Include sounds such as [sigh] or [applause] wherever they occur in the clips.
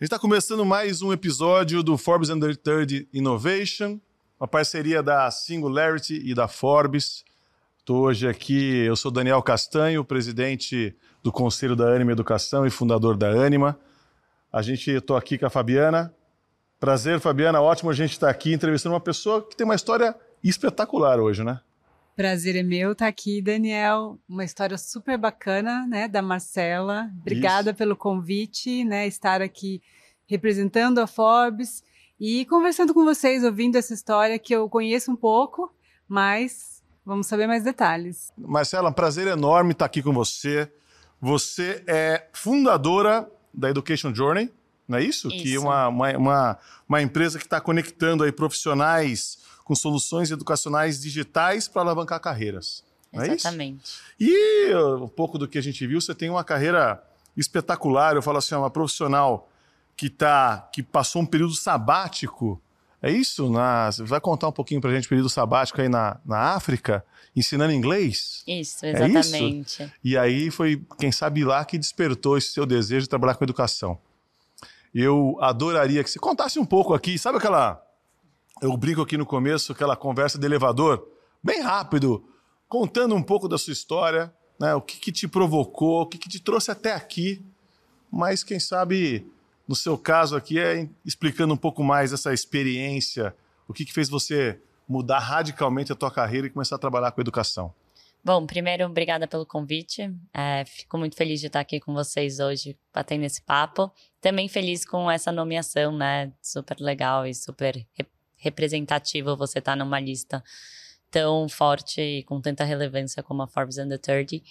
A gente está começando mais um episódio do Forbes Under 30 Innovation, uma parceria da Singularity e da Forbes. Estou hoje aqui, eu sou Daniel Castanho, presidente do Conselho da Anima Educação e fundador da Anima. A gente estou aqui com a Fabiana. Prazer, Fabiana, ótimo a gente estar tá aqui entrevistando uma pessoa que tem uma história espetacular hoje, né? Prazer é meu estar tá aqui, Daniel. Uma história super bacana, né, da Marcela. Obrigada Isso. pelo convite, né, estar aqui representando a Forbes e conversando com vocês, ouvindo essa história que eu conheço um pouco, mas vamos saber mais detalhes. Marcela, um prazer enorme estar aqui com você. Você é fundadora da Education Journey, não é isso? isso. Que é uma, uma, uma, uma empresa que está conectando aí profissionais com soluções educacionais digitais para alavancar carreiras. Não Exatamente. É e um pouco do que a gente viu, você tem uma carreira espetacular. Eu falo assim, é uma profissional que tá, que passou um período sabático. É isso? Na, você vai contar um pouquinho para a gente o período sabático aí na, na África, ensinando inglês? Isso, exatamente. É isso? E aí foi, quem sabe, lá que despertou esse seu desejo de trabalhar com educação. Eu adoraria que você contasse um pouco aqui, sabe aquela eu brinco aqui no começo, aquela conversa de elevador, bem rápido, contando um pouco da sua história, né? o que, que te provocou, o que, que te trouxe até aqui, mas quem sabe, no seu caso aqui, é explicando um pouco mais essa experiência, o que, que fez você mudar radicalmente a tua carreira e começar a trabalhar com educação. Bom, primeiro, obrigada pelo convite. É, fico muito feliz de estar aqui com vocês hoje, batendo esse papo. Também feliz com essa nomeação, né? Super legal e super representativo você estar tá numa lista tão forte e com tanta relevância como a Forbes Under 30.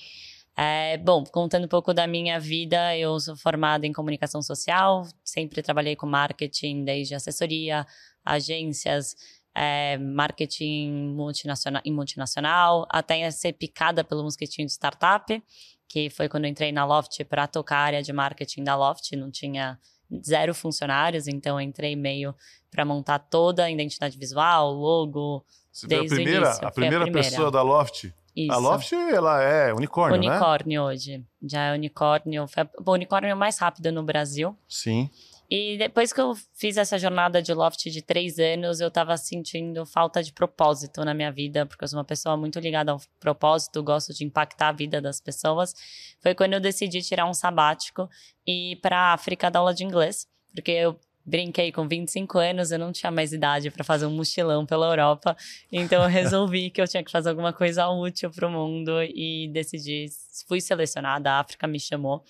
É, bom, contando um pouco da minha vida, eu sou formada em comunicação social, sempre trabalhei com marketing, desde assessoria, agências, é, marketing multinacional, em multinacional, até ser picada pelo mosquitinho de startup, que foi quando entrei na Loft para tocar a área de marketing da Loft, não tinha zero funcionários, então entrei meio para montar toda a identidade visual, logo, Você desde a primeira, o início. A primeira, a primeira pessoa da Loft? Isso. A Loft, ela é unicórnio, unicórnio né? Unicórnio hoje. Já é unicórnio. Foi o unicórnio mais rápido no Brasil. Sim. E depois que eu fiz essa jornada de Loft de três anos, eu tava sentindo falta de propósito na minha vida, porque eu sou uma pessoa muito ligada ao propósito, gosto de impactar a vida das pessoas. Foi quando eu decidi tirar um sabático e ir pra África dar aula de inglês, porque eu brinquei com 25 anos, eu não tinha mais idade para fazer um mochilão pela Europa, então eu [laughs] resolvi que eu tinha que fazer alguma coisa útil para o mundo e decidi, fui selecionada, a África me chamou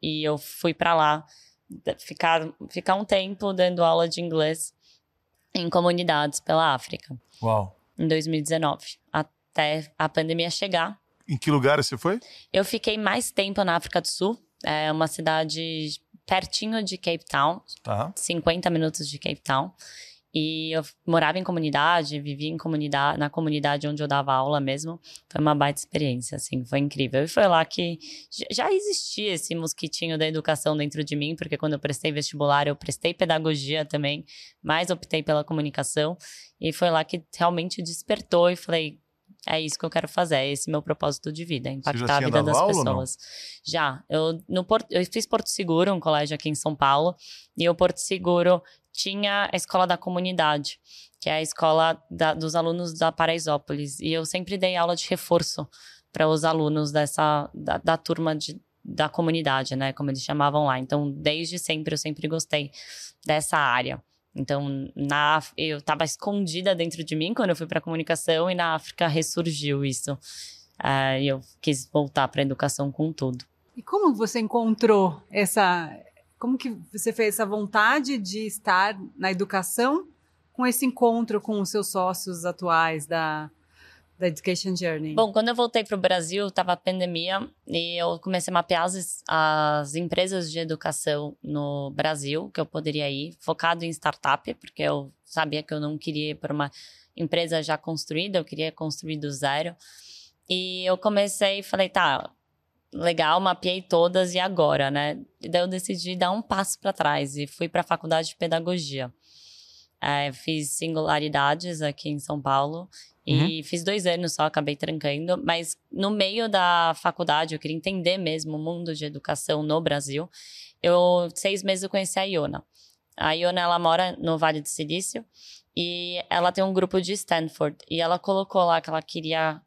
e eu fui para lá ficar, ficar um tempo dando aula de inglês em comunidades pela África. Uau! Em 2019, até a pandemia chegar. Em que lugar você foi? Eu fiquei mais tempo na África do Sul, é uma cidade pertinho de Cape Town, tá. 50 minutos de Cape Town. E eu morava em comunidade, vivia em comunidade, na comunidade onde eu dava aula mesmo. Foi uma baita experiência, assim, foi incrível. E foi lá que já existia esse mosquitinho da educação dentro de mim, porque quando eu prestei vestibular, eu prestei pedagogia também, mas optei pela comunicação. E foi lá que realmente despertou e falei, é isso que eu quero fazer, é esse meu propósito de vida, impactar a vida das pessoas. Já, eu no Porto, eu fiz Porto Seguro, um colégio aqui em São Paulo, e o Porto Seguro tinha a escola da comunidade, que é a escola da, dos alunos da Paraisópolis. E eu sempre dei aula de reforço para os alunos dessa da, da turma de, da comunidade, né, como eles chamavam lá. Então, desde sempre eu sempre gostei dessa área. Então, na eu estava escondida dentro de mim quando eu fui para comunicação e na África ressurgiu isso. Uh, e eu quis voltar para a educação com tudo. E como você encontrou essa como que você fez essa vontade de estar na educação com esse encontro com os seus sócios atuais da, da Education Journey? Bom, quando eu voltei para o Brasil, estava pandemia e eu comecei a mapear as, as, empresas de educação no Brasil que eu poderia ir, focado em startup, porque eu sabia que eu não queria ir para uma empresa já construída, eu queria construir do zero. E eu comecei e falei, tá, legal, mapeei todas e agora, né? E daí eu decidi dar um passo para trás e fui para a faculdade de pedagogia. É, fiz singularidades aqui em São Paulo. E uhum. fiz dois anos só, acabei trancando. Mas no meio da faculdade, eu queria entender mesmo o mundo de educação no Brasil. Eu, seis meses, eu conheci a Iona. A Iona, ela mora no Vale do Silício. E ela tem um grupo de Stanford. E ela colocou lá que ela queria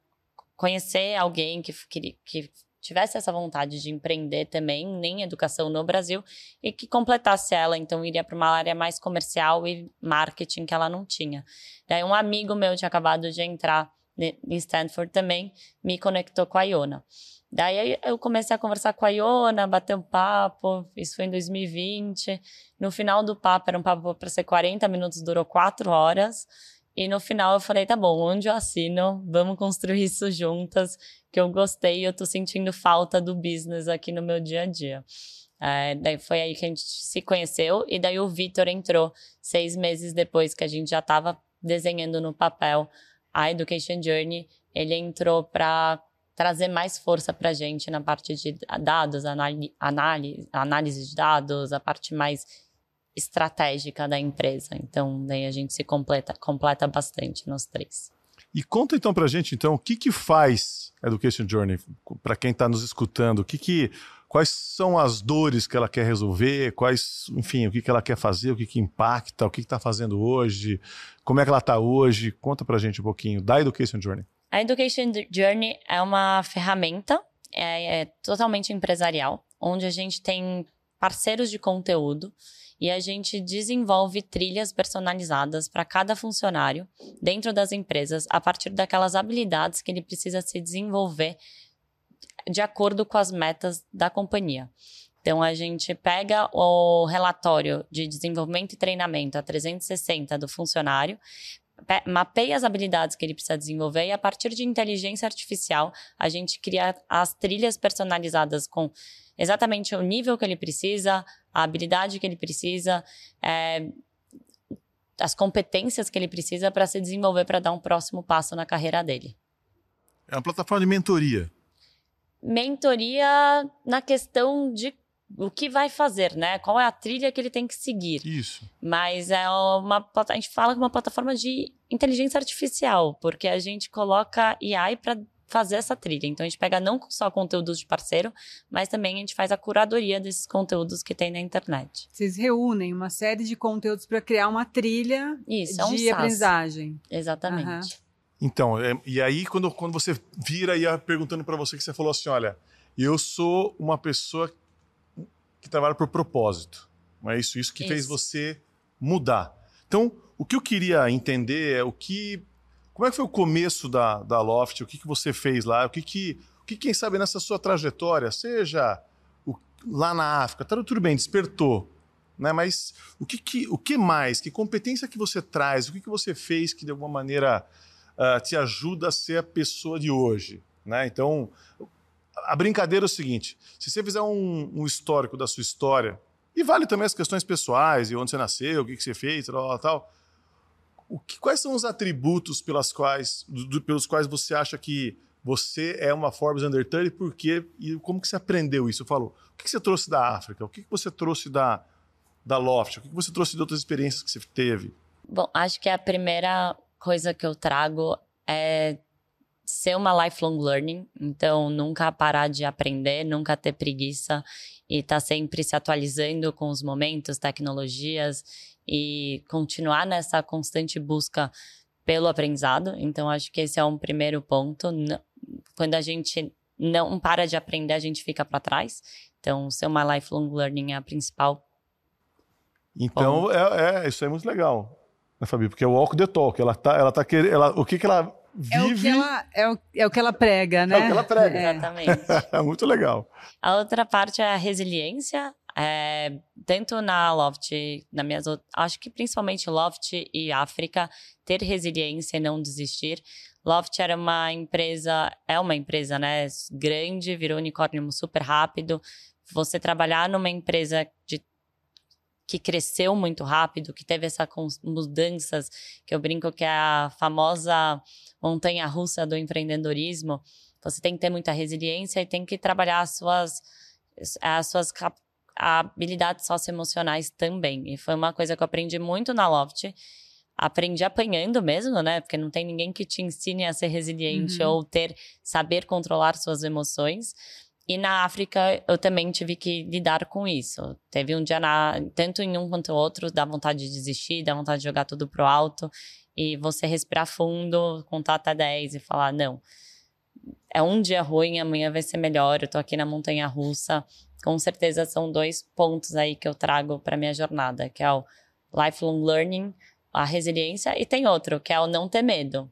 conhecer alguém que, que, que tivesse essa vontade de empreender também em educação no Brasil e que completasse ela, então iria para uma área mais comercial e marketing que ela não tinha. Daí um amigo meu tinha acabado de entrar em Stanford também, me conectou com a Iona. Daí eu comecei a conversar com a Iona, bater um papo, isso foi em 2020. No final do papo, era um papo para ser 40 minutos, durou 4 horas. E no final eu falei, tá bom, onde eu assino? Vamos construir isso juntas, que eu gostei e eu tô sentindo falta do business aqui no meu dia a dia. É, daí foi aí que a gente se conheceu e daí o Vitor entrou seis meses depois que a gente já estava desenhando no papel a Education Journey. Ele entrou para trazer mais força para a gente na parte de dados, análise, análise de dados, a parte mais estratégica da empresa. Então, daí a gente se completa, completa bastante nos três. E conta então para a gente, então, o que que faz Education Journey para quem está nos escutando? O que que, quais são as dores que ela quer resolver? Quais, enfim, o que que ela quer fazer? O que que impacta? O que está fazendo hoje? Como é que ela está hoje? Conta para a gente um pouquinho da Education Journey. A Education Journey é uma ferramenta é, é totalmente empresarial, onde a gente tem parceiros de conteúdo e a gente desenvolve trilhas personalizadas para cada funcionário dentro das empresas a partir daquelas habilidades que ele precisa se desenvolver de acordo com as metas da companhia. Então, a gente pega o relatório de desenvolvimento e treinamento a 360 do funcionário, mapeia as habilidades que ele precisa desenvolver e a partir de inteligência artificial a gente cria as trilhas personalizadas com exatamente o nível que ele precisa, a habilidade que ele precisa, é, as competências que ele precisa para se desenvolver para dar um próximo passo na carreira dele. É uma plataforma de mentoria. Mentoria na questão de o que vai fazer, né? Qual é a trilha que ele tem que seguir. Isso. Mas é uma a gente fala que é uma plataforma de inteligência artificial, porque a gente coloca AI para fazer essa trilha. Então a gente pega não só conteúdos de parceiro, mas também a gente faz a curadoria desses conteúdos que tem na internet. Vocês reúnem uma série de conteúdos para criar uma trilha Isso, de é um aprendizagem. Exatamente. Uhum. Então, é, e aí quando, quando você vira e ia perguntando para você que você falou assim, olha, eu sou uma pessoa que trabalha por propósito. Não é isso? Isso que isso. fez você mudar. Então, o que eu queria entender é o que. Como é que foi o começo da, da Loft? O que, que você fez lá? O que, que, o que, quem sabe, nessa sua trajetória, seja o, lá na África, tá, tudo bem, despertou. Né? Mas o que, que, o que mais? Que competência que você traz? O que, que você fez que, de alguma maneira, uh, te ajuda a ser a pessoa de hoje? Né? Então, a brincadeira é o seguinte: se você fizer um, um, histórico da sua história, e vale também as questões pessoais, e onde você nasceu, o que, que você fez, tal, tal, o que, quais são os atributos pelas quais, do, pelos quais você acha que você é uma Forbes Under 30 e por quê? E como que você aprendeu isso? Eu falo, o que, você trouxe da África? O que, você trouxe da, da Loft? O que, que você trouxe de outras experiências que você teve? Bom, acho que a primeira coisa que eu trago é ser uma lifelong learning, então nunca parar de aprender, nunca ter preguiça e estar tá sempre se atualizando com os momentos, tecnologias e continuar nessa constante busca pelo aprendizado. Então acho que esse é um primeiro ponto. Quando a gente não para de aprender, a gente fica para trás. Então ser uma lifelong learning é a principal. Então é, é, isso é muito legal, né, Fabi? Porque é o walk the talk. Ela tá, ela tá querendo, ela, o que que ela vive. É o que ela, é o, é o que ela prega, né? É o que ela prega. É. Exatamente. [laughs] é muito legal. A outra parte é a resiliência. É, tanto na Loft, na minhas, acho que principalmente Loft e África, ter resiliência e não desistir. Loft era uma empresa, é uma empresa, né, grande, virou unicórnio super rápido. Você trabalhar numa empresa de que cresceu muito rápido, que teve essas mudanças, que eu brinco que é a famosa montanha russa do empreendedorismo. Você tem que ter muita resiliência e tem que trabalhar as suas, as suas habilidades socioemocionais também. E foi uma coisa que eu aprendi muito na Loft. aprendi apanhando mesmo, né? Porque não tem ninguém que te ensine a ser resiliente Uhum. ou ter saber controlar suas emoções. E na África eu também tive que lidar com isso. Teve um dia na, tanto em um quanto outro, dá vontade de desistir, dá vontade de jogar tudo pro alto e você respirar fundo, contar até 10 e falar não. É um dia ruim, amanhã vai ser melhor. Eu tô aqui na montanha russa. Com certeza são dois pontos aí que eu trago para minha jornada, que é o lifelong learning, a resiliência e tem outro, que é o não ter medo.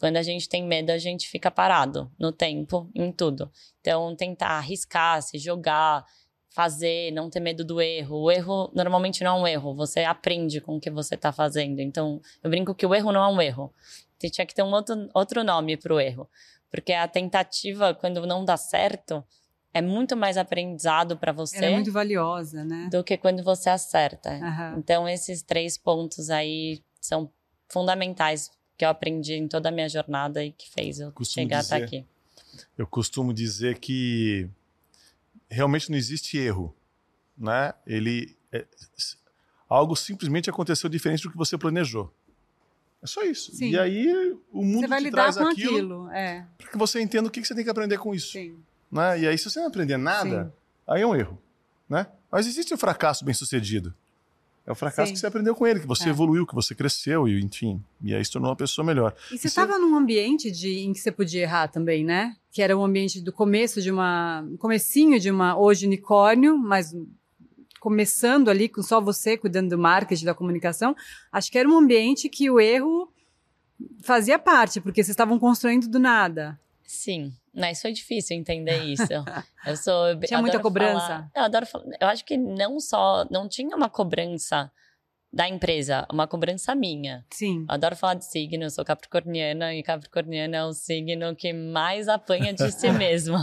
Quando a gente tem medo, a gente fica parado no tempo, em tudo. Então, tentar arriscar, se jogar, fazer, não ter medo do erro. O erro normalmente não é um erro, você aprende com o que você está fazendo. Então, eu brinco que o erro não é um erro. Você tinha que ter um outro, outro nome para o erro. Porque a tentativa, quando não dá certo, é muito mais aprendizado para você Ela é muito valiosa, né? do que quando você acerta. Aham. Então, esses três pontos aí são fundamentais que eu aprendi em toda a minha jornada e que fez eu Costumo chegar até dizer- aqui. Eu costumo dizer que realmente não existe erro, né? Ele é- algo simplesmente aconteceu diferente do que você planejou. É só isso. Sim. E aí o mundo Você vai te lidar traz com aquilo, aquilo. É, para que você entenda o que que você tem que aprender com isso, sim. né? E aí se você não aprender nada, Sim. aí é um erro, né? Mas existe o fracasso bem sucedido. É o fracasso Sim. que você aprendeu com ele, que você É. evoluiu, que você cresceu e enfim, e aí se tornou uma pessoa melhor. E você Isso é- estava num ambiente de, em que você podia errar também, né? Que era um ambiente do começo de uma. comecinho de uma hoje unicórnio, mas começando ali com só você cuidando do marketing, da comunicação. Acho que era um ambiente que o erro fazia parte, porque vocês estavam construindo do nada. Sim, mas foi difícil entender isso. Eu sou. [laughs] Tinha muita cobrança? falar- eu adoro falar. Eu acho que não só. Não tinha uma cobrança da empresa, uma cobrança minha. Sim. Eu adoro falar de signo, eu sou capricorniana e capricorniana é o signo que mais apanha de si [laughs] mesmo.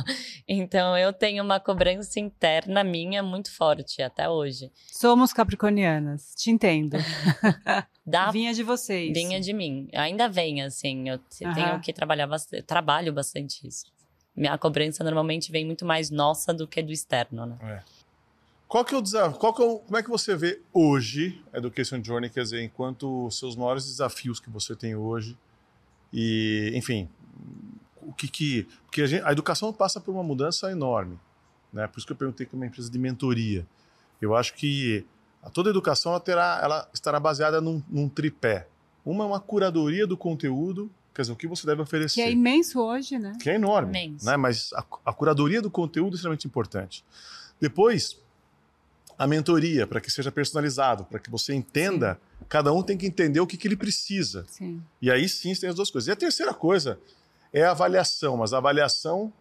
Então eu tenho uma cobrança interna minha muito forte até hoje. Somos capricornianas. Te entendo. [laughs] Dá Vinha de vocês. vinha de mim. Ainda vem, assim. Eu tenho que trabalhar bastante. Trabalho bastante isso. Minha cobrança normalmente vem muito mais nossa do que do externo, né? Qual que é o desafio? Qual que é o- como é que você vê hoje a Education Journey, quer dizer, enquanto os seus maiores desafios que você tem hoje? E, enfim, o que que. Porque a, gente- a educação passa por uma mudança enorme. Né? Por isso que eu perguntei que é uma empresa de mentoria. Eu acho que a- toda educação ela, terá, ela estará baseada num, num tripé. Uma é uma curadoria do conteúdo, quer dizer, o que você deve oferecer Que é imenso hoje, né? que é enorme, Imenso. né? Mas a, a curadoria do conteúdo é extremamente importante. Depois, a mentoria para que seja personalizado, para que você entenda. Cada um tem que entender o que, que ele precisa. Sim. E aí sim tem as duas coisas. E a terceira coisa é a avaliação, mas a avaliação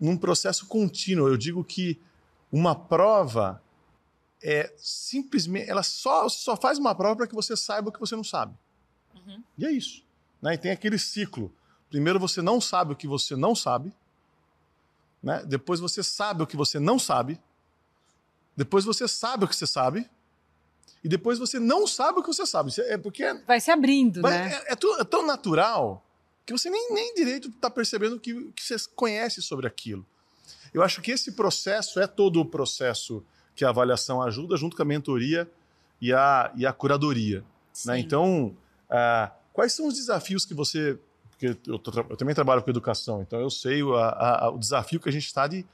num processo contínuo. Eu digo que uma prova é simplesmente, ela só só faz uma prova para que você saiba o que você não sabe. Uhum. E é isso. Né? E tem aquele ciclo. Primeiro você não sabe o que você não sabe. Né? Depois você sabe o que você não sabe. Depois você sabe o que você sabe. E depois você não sabe o que você sabe. É porque é, Vai se abrindo, mas né? é- é tu- é tão natural que você nem, nem direito está percebendo que, que você conhece sobre aquilo. Eu acho que esse processo é todo o processo que a avaliação ajuda, junto com a mentoria e a, e a curadoria. né? Então, ah, quais são os desafios que você. Porque eu, tô eu também trabalho com educação, então eu sei o, a- a- o desafio que a gente está de,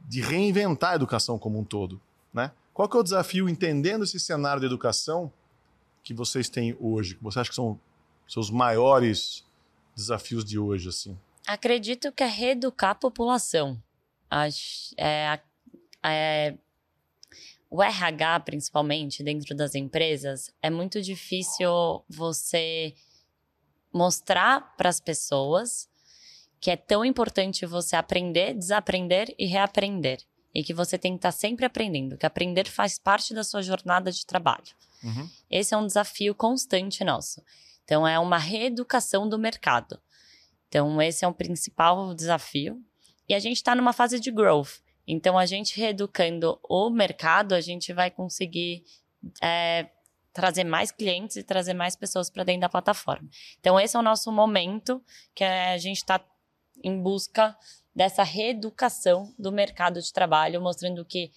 de reinventar a educação como um todo. Né? Qual que é o desafio, entendendo esse cenário de educação que vocês têm hoje? Que você acha que são seus maiores desafios de hoje? assim? Acredito que é reeducar a população. É, é, o RH, principalmente, dentro das empresas, é muito difícil você mostrar para as pessoas que é tão importante você aprender, desaprender e reaprender. E que você tem que estar sempre aprendendo, que aprender faz parte da sua jornada de trabalho. Esse é um desafio constante nosso. Então, é uma reeducação do mercado. Então, esse é o principal desafio. E a gente está numa fase de growth. Então, a gente reeducando o mercado, a gente vai conseguir é, trazer mais clientes e trazer mais pessoas para dentro da plataforma. Então, esse é o nosso momento que a gente está em busca dessa reeducação do mercado de trabalho, mostrando que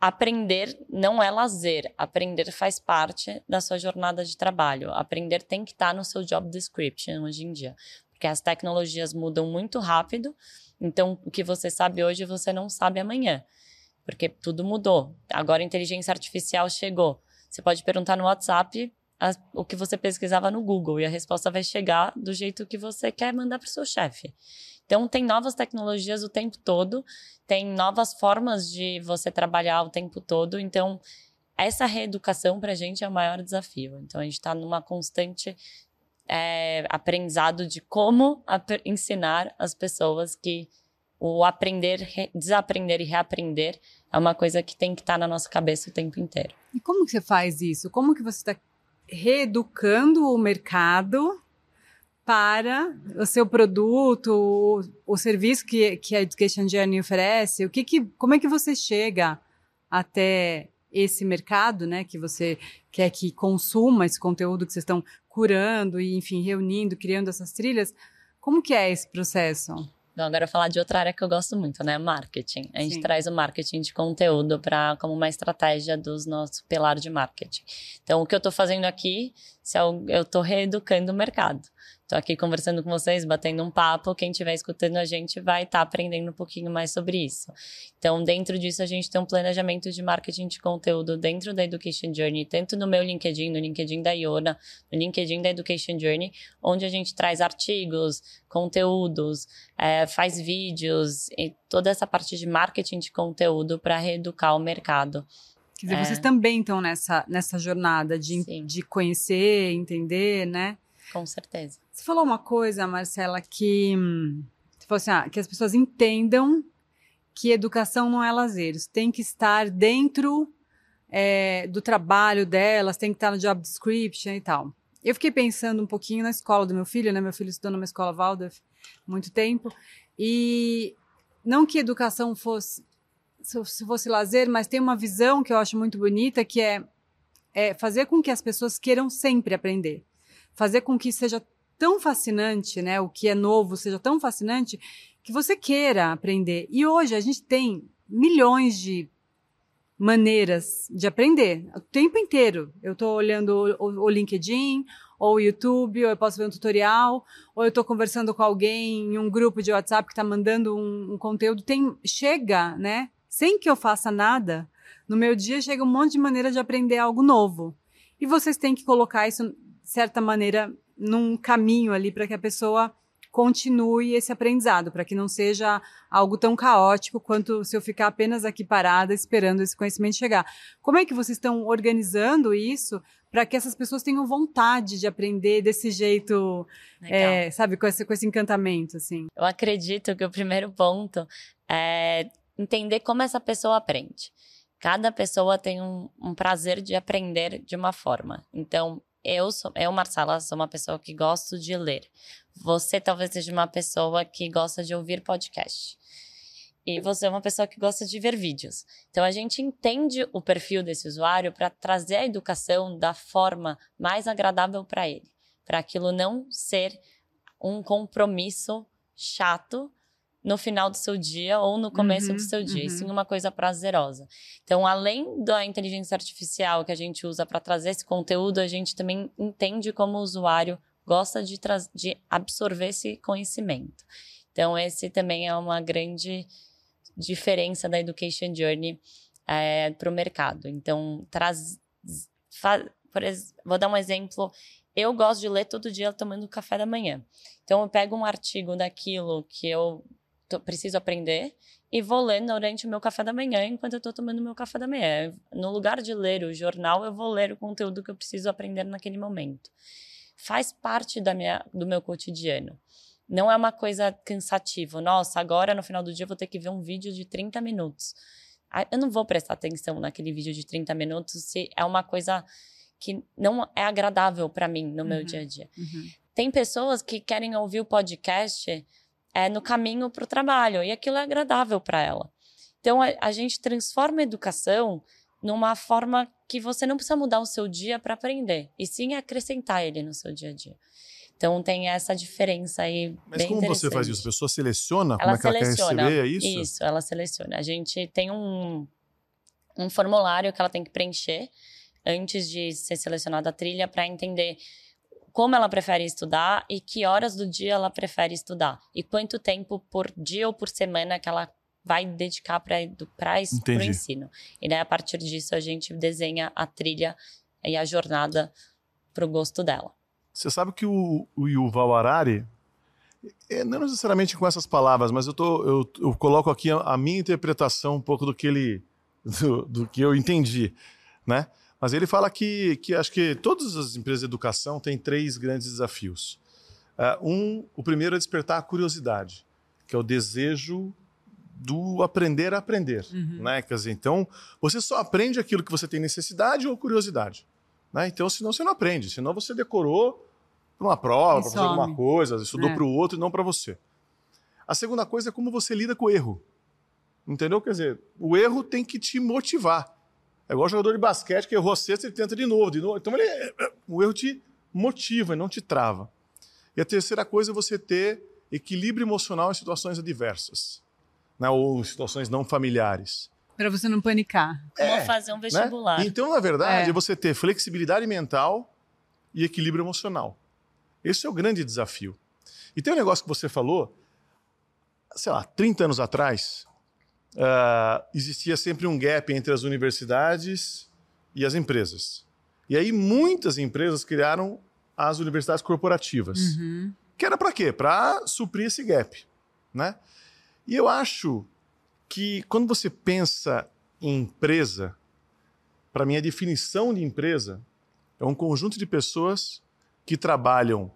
aprender não é lazer, aprender faz parte da sua jornada de trabalho. Aprender tem que estar no seu job description hoje em dia, porque as tecnologias mudam muito rápido. Então, o que você sabe hoje, você não sabe amanhã, porque tudo mudou. Agora a inteligência artificial chegou. Você pode perguntar no WhatsApp o que você pesquisava no Google e a resposta vai chegar do jeito que você quer mandar para o seu chefe. Então, tem novas tecnologias o tempo todo, tem novas formas de você trabalhar o tempo todo. Então, essa reeducação para a gente é o maior desafio. Então, a gente está numa constante é, aprendizado de como ensinar as pessoas que o aprender, desaprender e reaprender é uma coisa que tem que estar tá na nossa cabeça o tempo inteiro. E como que você faz isso? Como que você está reeducando o mercado para o seu produto, o, o serviço que, que a Education Journey oferece? O que, que como é que você chega até esse mercado, né, que você quer que consuma esse conteúdo que vocês estão curando e, enfim, reunindo, criando essas trilhas? Como que é esse processo? Então, agora falar de outra área que eu gosto muito, né? Marketing. A gente Sim. traz o marketing de conteúdo para como uma estratégia dos nossos pilar de marketing. Então, o que eu estou fazendo aqui, eu estou reeducando o mercado. Estou aqui conversando com vocês, batendo um papo. Quem estiver escutando a gente vai estar tá aprendendo um pouquinho mais sobre isso. Então, dentro disso, a gente tem um planejamento de marketing de conteúdo dentro da Education Journey, tanto no meu LinkedIn, no LinkedIn da Iona, no LinkedIn da Education Journey, onde a gente traz artigos, conteúdos, é, faz vídeos e toda essa parte de marketing de conteúdo para reeducar o mercado. Quer dizer, é. vocês também estão nessa, nessa jornada de, de conhecer, entender, né? Com certeza. Você falou uma coisa, Marcela, que, assim, ah, que as pessoas entendam que educação não é lazer, isso tem que estar dentro é, do trabalho delas, tem que estar no job description e tal. Eu fiquei pensando um pouquinho na escola do meu filho, né? Meu filho estudou numa escola Waldorf muito tempo, e não que educação fosse se fosse lazer, mas tem uma visão que eu acho muito bonita, que é, é fazer com que as pessoas queiram sempre aprender fazer com que seja tão fascinante, né? O que é novo seja tão fascinante que você queira aprender. E hoje a gente tem milhões de maneiras de aprender o tempo inteiro. Eu estou olhando o, LinkedIn, ou o YouTube, ou eu posso ver um tutorial, ou eu estou conversando com alguém em um grupo de WhatsApp que está mandando um, um, conteúdo. Tem chega, né? Sem que eu faça nada, no meu dia chega um monte de maneira de aprender algo novo. E vocês têm que colocar isso certa maneira, num caminho ali para que a pessoa continue esse aprendizado, para que não seja algo tão caótico quanto se eu ficar apenas aqui parada esperando esse conhecimento chegar. Como é que vocês estão organizando isso para que essas pessoas tenham vontade de aprender desse jeito, é, sabe, com esse, com esse encantamento, assim? Eu acredito que o primeiro ponto é entender como essa pessoa aprende. Cada pessoa tem um, um prazer de aprender de uma forma. Então, eu, sou, eu, Marcela, sou uma pessoa que gosto de ler. Você talvez seja uma pessoa que gosta de ouvir podcast. E você é uma pessoa que gosta de ver vídeos. Então a gente entende o perfil desse usuário para trazer a educação da forma mais agradável para ele, para aquilo não ser um compromisso chato no final do seu dia ou no começo uhum, do seu dia, uhum. e sim uma coisa prazerosa. Então, além da inteligência artificial que a gente usa para trazer esse conteúdo, a gente também entende como o usuário gosta de, de absorver esse conhecimento. Então, esse também é uma grande diferença da Education Journey é, eh, para o mercado. Então, traz. vou dar um exemplo. Eu gosto de ler todo dia tomando café da manhã. Então, eu pego um artigo daquilo que eu tô, preciso aprender e vou ler durante o meu café da manhã enquanto eu estou tomando meu café da manhã. No lugar de ler o jornal, eu vou ler o conteúdo que eu preciso aprender naquele momento. Faz parte da minha, do meu cotidiano. Não é uma coisa cansativa. Nossa, agora no final do dia eu vou ter que ver um vídeo de 30 minutos. Eu não vou prestar atenção naquele vídeo de 30 minutos se é uma coisa que não é agradável para mim no uhum, meu dia a dia. Uhum. Tem pessoas que querem ouvir o podcast é, no caminho para o trabalho e aquilo é agradável para ela. Então a, a, gente transforma a educação numa forma que você não precisa mudar o seu dia para aprender, e sim acrescentar ele no seu dia a dia. Então tem essa diferença aí. Mas como você faz isso? A pessoa seleciona ela como é que seleciona, ela quer receber, é isso? Isso, ela seleciona. A gente tem um um formulário que ela tem que preencher antes de ser selecionada a trilha para entender como ela prefere estudar e que horas do dia ela prefere estudar e quanto tempo por dia ou por semana que ela vai dedicar para o ensino. E daí, a partir disso, a gente desenha a trilha e a jornada para o gosto dela. Você sabe que o, o Yuval Harari, é, não necessariamente com essas palavras, mas eu, tô, eu, eu coloco aqui a, a, minha interpretação um pouco do que ele, do, do, que eu entendi, né? Mas ele fala que, que acho que todas as empresas de educação têm três grandes desafios. Uh, um, o primeiro é despertar a curiosidade, que é o desejo do aprender a aprender, uhum. né? Quer dizer, então você só aprende aquilo que você tem necessidade ou curiosidade, né? Então, senão você não aprende, senão você decorou para uma prova, para fazer alguma coisa, estudou é. para o outro e não para você. A segunda coisa é como você lida com o erro, entendeu? Quer dizer, o erro tem que te motivar. É igual jogador de basquete que errou a cesta e tenta de novo, de novo. Então ele, o erro te motiva e não te trava. E a terceira coisa é você ter equilíbrio emocional em situações adversas né, ou situações não familiares. Para você não panicar. Como é, fazer um né? vestibular. Né? Então, na verdade, é. é você ter flexibilidade mental e equilíbrio emocional. Esse é o grande desafio. E tem um negócio que você falou, sei lá, 30 anos atrás, uh, existia sempre um gap entre as universidades e as empresas. E aí muitas empresas criaram as universidades corporativas. Uhum. Que era para quê? Para suprir esse gap, né? E eu acho que quando você pensa em empresa, para mim a definição de empresa é um conjunto de pessoas que trabalham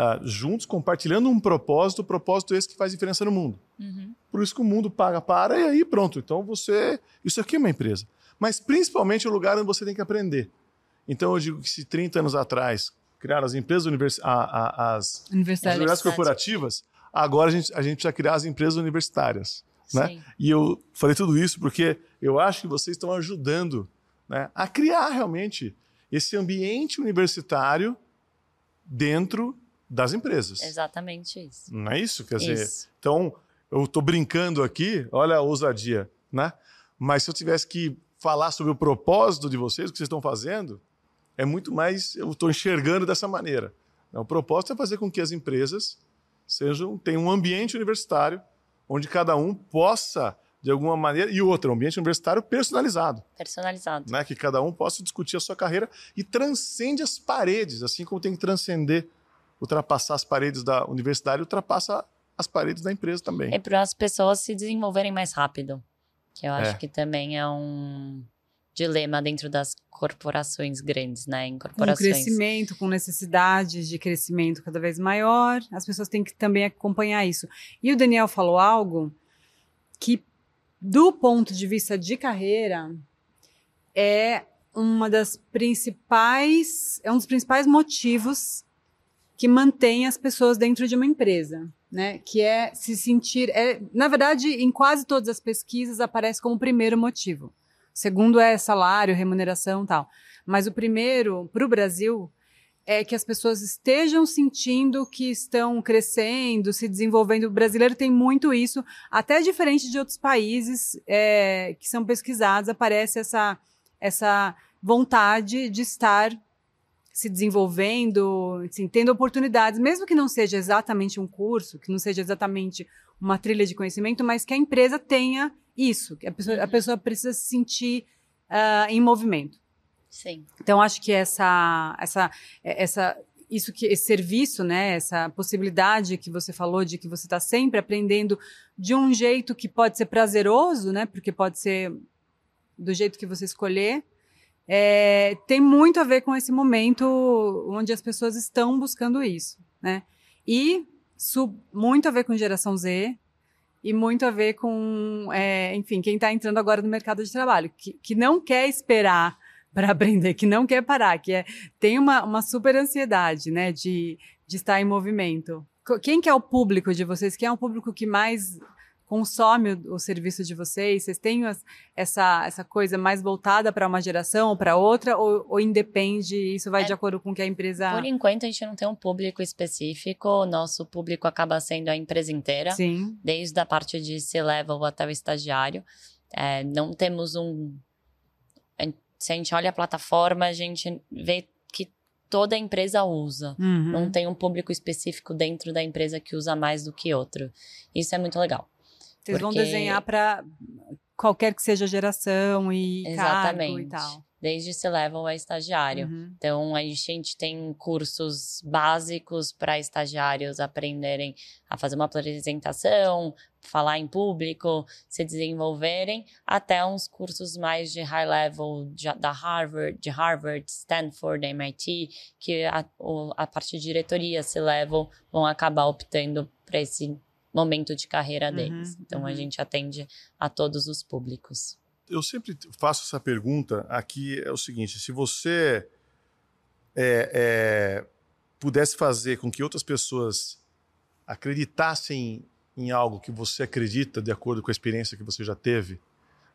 uh, juntos, compartilhando um propósito, o propósito esse que faz diferença no mundo. Uhum. Por isso que o mundo paga para e aí pronto. Então você. Isso aqui é uma empresa. Mas principalmente é o lugar onde você tem que aprender. Então eu digo que se 30 anos atrás criaram as empresas univers... a, a, as, universidades. as universidades corporativas, agora a gente, a gente precisa criar as empresas universitárias. Né? E eu falei tudo isso porque eu acho que vocês estão ajudando né, a criar realmente esse ambiente universitário dentro das empresas. Exatamente isso. Não é isso? Quer dizer, isso. então eu estou brincando aqui, olha a ousadia, né? Mas se eu tivesse que falar sobre o propósito de vocês, o que vocês estão fazendo, é muito mais, eu estou enxergando dessa maneira. O propósito é fazer com que as empresas sejam tem um ambiente universitário onde cada um possa de alguma maneira e outra, um ambiente universitário personalizado. Personalizado. Né, que cada um possa discutir a sua carreira e transcende as paredes, assim como tem que transcender, ultrapassar as paredes da universidade, ultrapassa as paredes da empresa também. É para as pessoas se desenvolverem mais rápido. Que eu acho é. que também é um dilema dentro das corporações grandes, né? Em corporações. Com crescimento, com necessidades de crescimento cada vez maior, as pessoas têm que também acompanhar isso. E o Daniel falou algo que, do ponto de vista de carreira, é uma das principais, é um dos principais motivos que mantém as pessoas dentro de uma empresa, né? Que é se sentir, é, na verdade, em quase todas as pesquisas aparece como primeiro motivo segundo é salário, remuneração tal. Mas o primeiro, para o Brasil, é que as pessoas estejam sentindo que estão crescendo, se desenvolvendo. O brasileiro tem muito isso, até diferente de outros países é, que são pesquisados, aparece essa, essa vontade de estar se desenvolvendo, assim, tendo oportunidades, mesmo que não seja exatamente um curso, que não seja exatamente uma trilha de conhecimento, mas que a empresa tenha isso, que a pessoa, a uhum. pessoa precisa se sentir uh, em movimento. Sim. Então acho que essa, essa, essa, isso que esse serviço, né, essa possibilidade que você falou de que você está sempre aprendendo de um jeito que pode ser prazeroso, né, porque pode ser do jeito que você escolher, é, tem muito a ver com esse momento onde as pessoas estão buscando isso, né? E muito a ver com geração Z, e muito a ver com, é, enfim, quem está entrando agora no mercado de trabalho, que, que não quer esperar [laughs] para aprender, que não quer parar, que é, tem uma, uma super ansiedade, né, de, de estar em movimento. Quem que é o público de vocês? Quem é o público que mais consome o, o serviço de vocês? Vocês têm as, essa, essa coisa mais voltada para uma geração ou para outra? Ou, ou, independe? Isso vai é, de acordo com o que a empresa. Por enquanto, a gente não tem um público específico. O nosso público acaba sendo a empresa inteira. Sim. Desde a parte de C-level até o estagiário. É, não temos um se a gente olha a plataforma, a gente vê que toda empresa usa. Uhum. Não tem um público específico dentro da empresa que usa mais do que outro. Isso é muito legal. Vocês vão porque- desenhar para qualquer que seja a geração e cargo Exatamente. e tal. Desde se level a estagiário. Uhum. Então, a gente tem cursos básicos para estagiários aprenderem a fazer uma apresentação, falar em público, se desenvolverem, até uns cursos mais de high level de- da Harvard, de Harvard, Stanford, MIT, que a, a parte de diretoria se level vão acabar optando para esse momento de carreira Uhum, deles. Então, a uhum. gente atende a todos os públicos. eu sempre faço essa pergunta aqui é o seguinte: se você é, é, pudesse fazer com que outras pessoas acreditassem em algo que você acredita de acordo com a experiência que você já teve,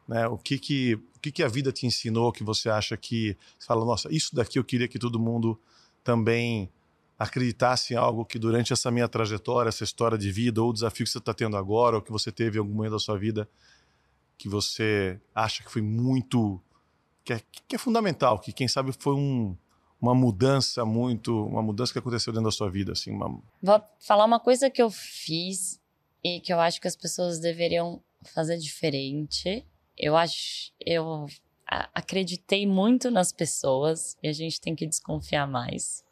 né? O que que o que que a vida te ensinou que você acha que você fala, nossa, isso daqui eu queria que todo mundo também acreditasse em algo que durante essa minha trajetória, essa história de vida ou o desafio que você está tendo agora ou que você teve em algum momento da sua vida que você acha que foi muito que é, que é fundamental, que quem sabe foi um, uma mudança muito, uma mudança que aconteceu dentro da sua vida, assim, uma, Vou falar uma coisa que eu fiz e que eu acho que as pessoas deveriam fazer diferente. Eu acho, eu acreditei muito nas pessoas e a gente tem que desconfiar mais.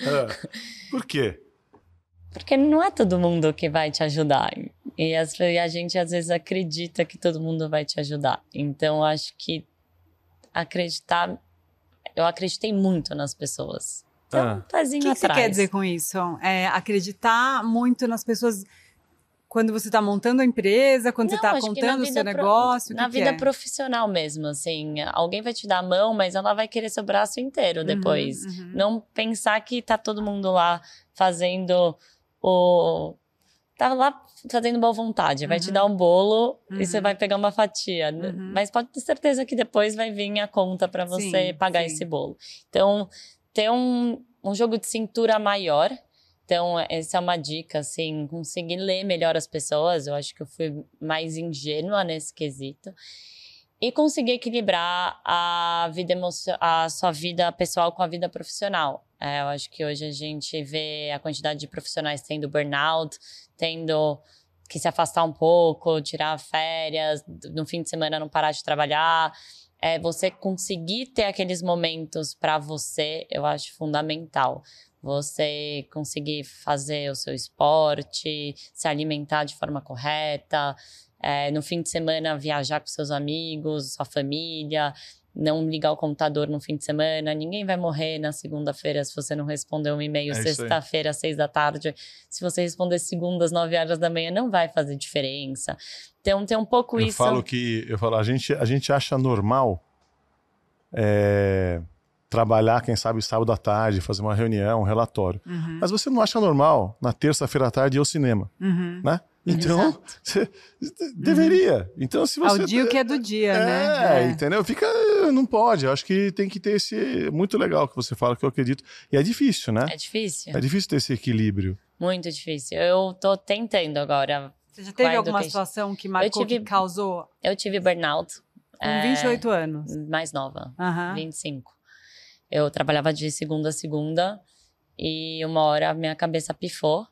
É. [laughs] Por quê? Porque não é todo mundo que vai te ajudar. E, a gente às vezes acredita que todo mundo vai te ajudar. Então eu acho que acreditar. Eu acreditei muito nas pessoas. Então, Ah. um O que, que você quer dizer com isso? É acreditar muito nas pessoas quando você está montando a empresa, quando você Não, está que na contando o seu pro- negócio? o Na que que vida é? profissional mesmo, assim. Alguém vai te dar a mão, mas ela vai querer seu braço inteiro depois. Uhum, uhum. Não pensar que tá todo mundo lá fazendo o. Tá lá fazendo boa vontade. Vai te Uhum. dar um bolo e você Uhum. vai pegar uma fatia. Uhum. Mas pode ter certeza que depois vai vir a conta para você Sim, pagar sim. esse bolo. Então, ter um, um jogo de cintura maior. Então, essa é uma dica, assim, conseguir ler melhor as pessoas. Eu acho que eu fui mais ingênua nesse quesito. E conseguir equilibrar a vida a sua vida pessoal com a vida profissional. É, eu acho que hoje a gente vê a quantidade de profissionais tendo burnout, tendo que se afastar um pouco, tirar férias, no fim de semana não parar de trabalhar. É, você conseguir ter aqueles momentos para você, eu acho fundamental. Você conseguir fazer o seu esporte, se alimentar de forma correta, é, no fim de semana viajar com seus amigos, sua família, não ligar o computador no fim de semana. Ninguém vai morrer na segunda-feira se você não responder um e-mail É sexta-feira às seis da tarde. Se você responder segunda às nove horas da manhã, não vai fazer diferença. Então, tem um pouco Eu isso. falo que eu falo, a gente a gente acha normal é, trabalhar, quem sabe sábado à tarde, fazer uma reunião, um relatório. Uhum, Mas você não acha normal na terça-feira à tarde ir ao cinema, uhum. né? Então, Exato. [laughs] você deveria. Então, se você Ao dia o que é do dia, É, né? entendeu? Fica. Não pode. Eu acho que tem que ter esse. Muito legal que você fala, que eu acredito. E é difícil, né? É difícil. É difícil ter esse equilíbrio. Muito difícil. Eu tô tentando agora. Você já teve alguma situação que marcou, tive- que causou Eu tive burnout. com é, 28 anos? Mais nova. Aham. 25. Eu trabalhava de segunda a segunda e uma hora a minha cabeça pifou.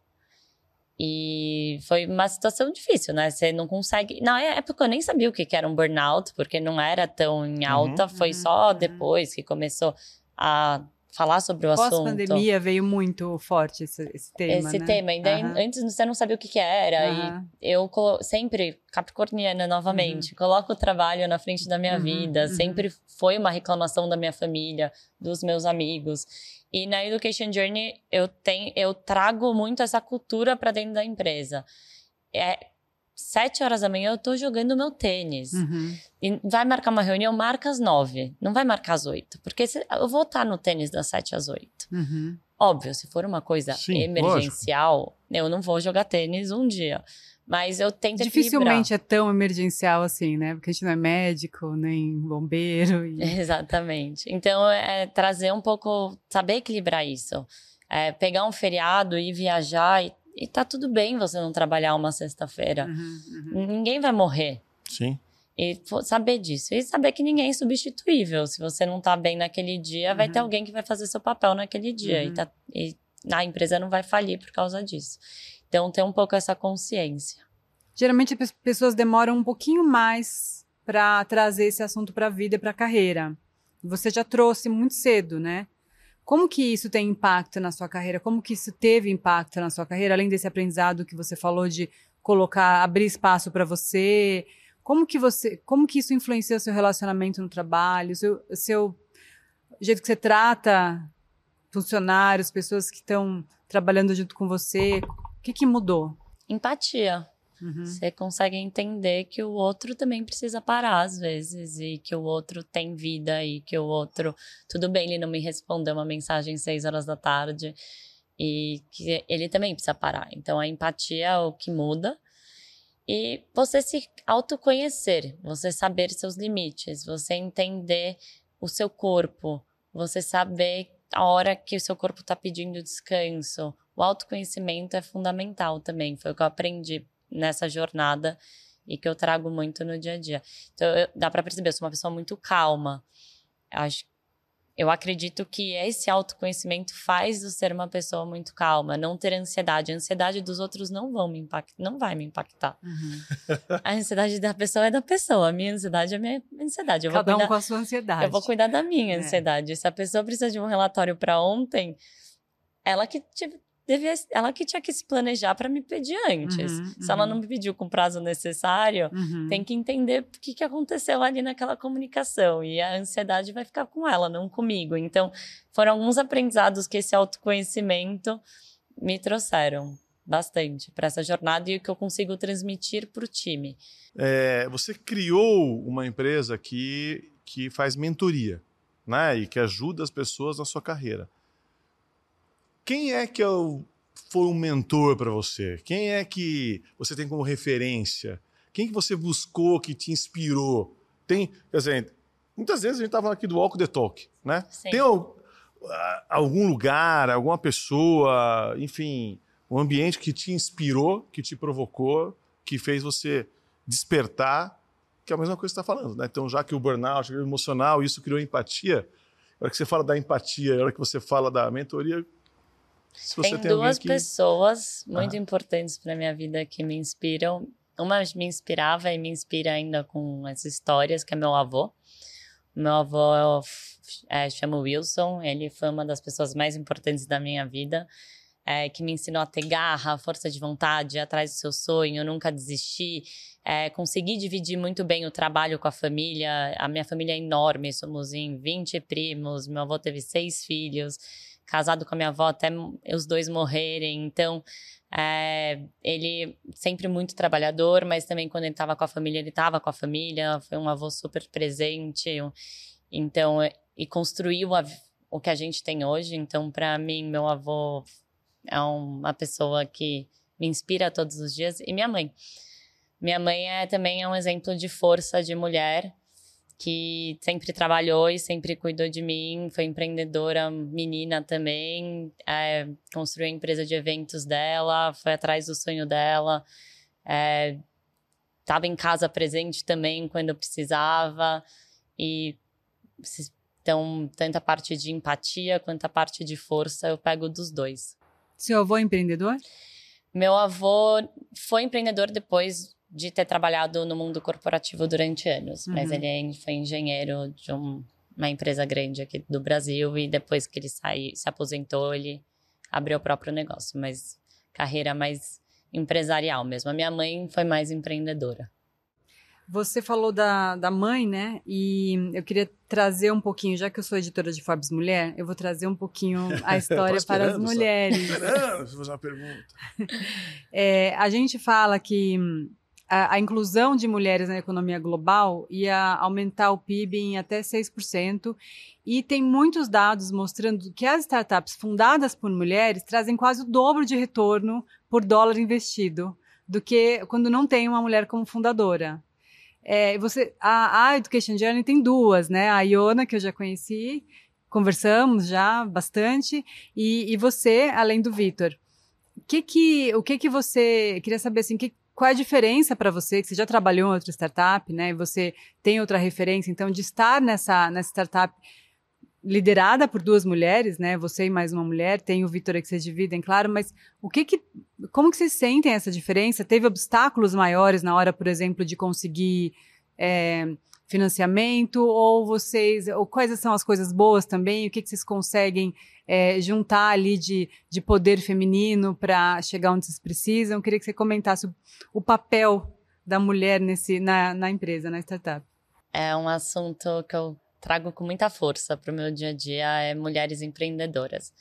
E foi uma situação difícil, né? Você não consegue. Na época eu nem sabia o que era um burnout, porque não era tão em alta. foi uhum, só uhum. depois que começou a falar sobre o assunto. Pós-pandemia veio muito forte esse, esse tema, Esse né? tema. E daí, Aham. antes você não sabia o que que era. Aham. E eu sempre, capricorniana novamente, coloco o trabalho na frente da minha Uhum, vida. uhum. Sempre foi uma reclamação da minha família, dos meus amigos. E na Education Journey eu tenho, eu trago muito essa cultura para dentro da empresa. É sete horas da manhã eu tô jogando meu tênis. Uhum. E vai marcar uma reunião, marca às nove. Não vai marcar às oito. Porque se- eu vou estar no tênis das sete às oito. Uhum. Óbvio, se for uma coisa Sim, emergencial, eu não vou jogar tênis um dia. Mas eu tento Dificilmente é tão emergencial assim, né? Porque a gente não é médico, nem bombeiro. E... equilibrar. [laughs] Exatamente. Então, é trazer um pouco, saber equilibrar isso. É, pegar um feriado e viajar e, e tá tudo bem você não trabalhar uma sexta-feira. Uhum, uhum. Ninguém vai morrer. Sim. E saber disso. E saber que ninguém é substituível. Se você não tá bem naquele dia, uhum. vai ter uhum. alguém que vai fazer seu papel naquele dia. Uhum. E, tá, e a empresa não vai falir por causa disso. Então, ter um pouco essa consciência. Geralmente, as pessoas demoram um pouquinho mais para trazer esse assunto para a vida e para a carreira. Você já trouxe muito cedo, né? Como que isso tem impacto na sua carreira? Como que isso teve impacto na sua carreira, além desse aprendizado que você falou de colocar, abrir espaço para você? Como que você, como que isso influencia seu relacionamento no trabalho, seu, seu jeito que você trata funcionários, pessoas que estão trabalhando junto com você? O que, que mudou? Empatia. Uhum. Você consegue entender que o outro também precisa parar às vezes e que o outro tem vida e que o outro, tudo bem, ele não me respondeu uma mensagem às seis horas da tarde e que ele também precisa parar. Então a empatia é o que muda e você se autoconhecer, você saber seus limites, você entender o seu corpo, você saber a hora que o seu corpo está pedindo descanso. O autoconhecimento é fundamental também, foi o que eu aprendi nessa jornada e que eu trago muito no dia a dia. Então, eu, dá para perceber, eu sou uma pessoa muito calma. Acho eu acredito que esse autoconhecimento faz eu ser uma pessoa muito calma, não ter ansiedade. A ansiedade dos outros não vão me impactar, não vai me impactar. Uhum. A ansiedade da pessoa é da pessoa, a minha ansiedade é a minha ansiedade. Eu Cada cuidar, um com a sua ansiedade. Eu vou cuidar da minha é. ansiedade. Se a pessoa precisa de um relatório para ontem, ela que devia, ela que tinha que se planejar para me pedir antes. Uhum, se ela não me pediu com o prazo necessário, uhum. tem que entender o que, que aconteceu ali naquela comunicação. E a ansiedade vai ficar com ela, não comigo. Então, foram alguns aprendizados que esse autoconhecimento me trouxeram bastante para essa jornada e o que eu consigo transmitir para o time. É, você criou uma empresa que, que faz mentoria, né? E que ajuda as pessoas na sua carreira. Quem é que é foi um mentor para você? Quem é que você tem como referência? Quem que você buscou que te inspirou? Tem, quer dizer, muitas vezes a gente estava aqui do Walk the Talk, né? Sim. Tem algum lugar, alguma pessoa, enfim, um ambiente que te inspirou, que te provocou, que fez você despertar, que é a mesma coisa que você está falando, né? Então, já que o burnout, o emocional, isso criou empatia, a hora que você fala da empatia, a hora que você fala da mentoria, tem, tem duas que... pessoas muito ah. importantes para minha vida que me inspiram. Uma me inspirava e me inspira ainda com as histórias, que é meu avô. Meu avô é, chama Wilson, ele foi uma das pessoas mais importantes da minha vida, é, que me ensinou a ter garra, força de vontade, atrás do seu sonho, nunca desistir, é, consegui dividir muito bem o trabalho com a família. A minha família é enorme, somos em 20 primos, meu avô teve seis filhos casado com a minha avó até os dois morrerem. Então, é, ele sempre muito trabalhador, mas também quando ele estava com a família, ele estava com a família. Foi um avô super presente. Então, e construiu a, o que a gente tem hoje. Então, para mim, meu avô é uma pessoa que me inspira todos os dias. E minha mãe. Minha mãe é também é um exemplo de força de mulher que sempre trabalhou e sempre cuidou de mim, foi empreendedora menina também, é, construiu a empresa de eventos dela, foi atrás do sonho dela, estava é, em casa presente também quando eu precisava e então tanto a parte de empatia quanto a parte de força eu pego dos dois. Seu avô é empreendedor? Meu avô foi empreendedor depois de ter trabalhado no mundo corporativo durante anos, uhum. mas ele é foi engenheiro de um, uma empresa grande aqui do Brasil e depois que ele sai, se aposentou, ele abriu o próprio negócio, mas carreira mais empresarial mesmo. A minha mãe foi mais empreendedora. Você falou da, da mãe, né? E eu queria trazer um pouquinho, já que eu sou editora de Forbes Mulher, eu vou trazer um pouquinho [laughs] a história para as mulheres. Esperando, fazer uma pergunta. [laughs] É, a gente fala que a, a, inclusão de mulheres na economia global ia aumentar o PIB em até 6%. E tem muitos dados mostrando que as startups fundadas por mulheres trazem quase o dobro de retorno por dólar investido do que quando não tem uma mulher como fundadora. É, você, a, a Education Journey tem duas, né? A Iona, que eu já conheci, conversamos já bastante, e, e você, além do Vitor. Que que, o que que você queria saber assim, que, qual é a diferença para você, que você já trabalhou em outra startup, né? E você tem outra referência, então, de estar nessa, nessa startup liderada por duas mulheres, né? Você e mais uma mulher, tem o Vitor que vocês dividem, claro, mas o que que, como que vocês sentem essa diferença? Teve obstáculos maiores na hora, por exemplo, de conseguir é, financiamento, ou vocês, ou quais são as coisas boas também? O que que vocês conseguem é, juntar ali de, de poder feminino para chegar onde vocês precisam? Eu queria que você comentasse o, o papel da mulher nesse, na, na empresa, na startup. É um assunto que eu trago com muita força para o meu dia a dia é mulheres empreendedoras.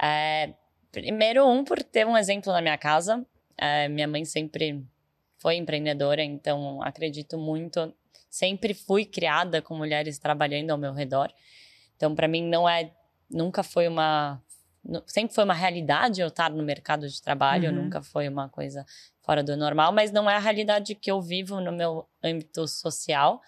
É, primeiro, um, por ter um exemplo na minha casa. É, minha mãe sempre foi empreendedora, então acredito muito. Sempre fui criada com mulheres trabalhando ao meu redor. Então, para mim, não é. Nunca foi uma. Sempre foi uma realidade eu estar no mercado de trabalho, uhum. nunca foi uma coisa fora do normal, mas não é a realidade que eu vivo no meu âmbito social.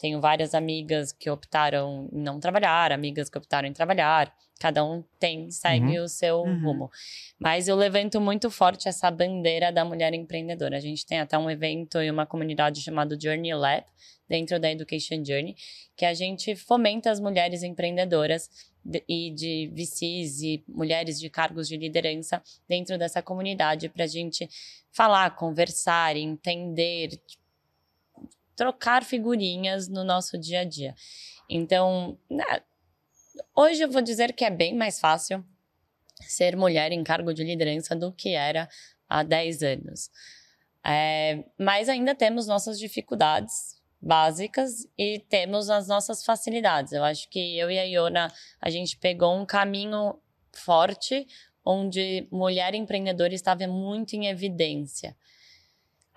Tenho várias amigas que optaram em não trabalhar, amigas que optaram em trabalhar. Cada um tem, segue uhum. o seu uhum. rumo. Mas eu levanto muito forte essa bandeira da mulher empreendedora. A gente tem até um evento e uma comunidade chamada Journey Lab, dentro da Education Journey, que a gente fomenta as mulheres empreendedoras de, e de VCs e mulheres de cargos de liderança dentro dessa comunidade para a gente falar, conversar, entender, trocar figurinhas no nosso dia a dia. Então, né, hoje eu vou dizer que é bem mais fácil ser mulher em cargo de liderança do que era há 10 anos. É, mas ainda temos nossas dificuldades básicas e temos as nossas facilidades. Eu acho que eu e a Iona, a gente pegou um caminho forte onde mulher empreendedora estava muito em evidência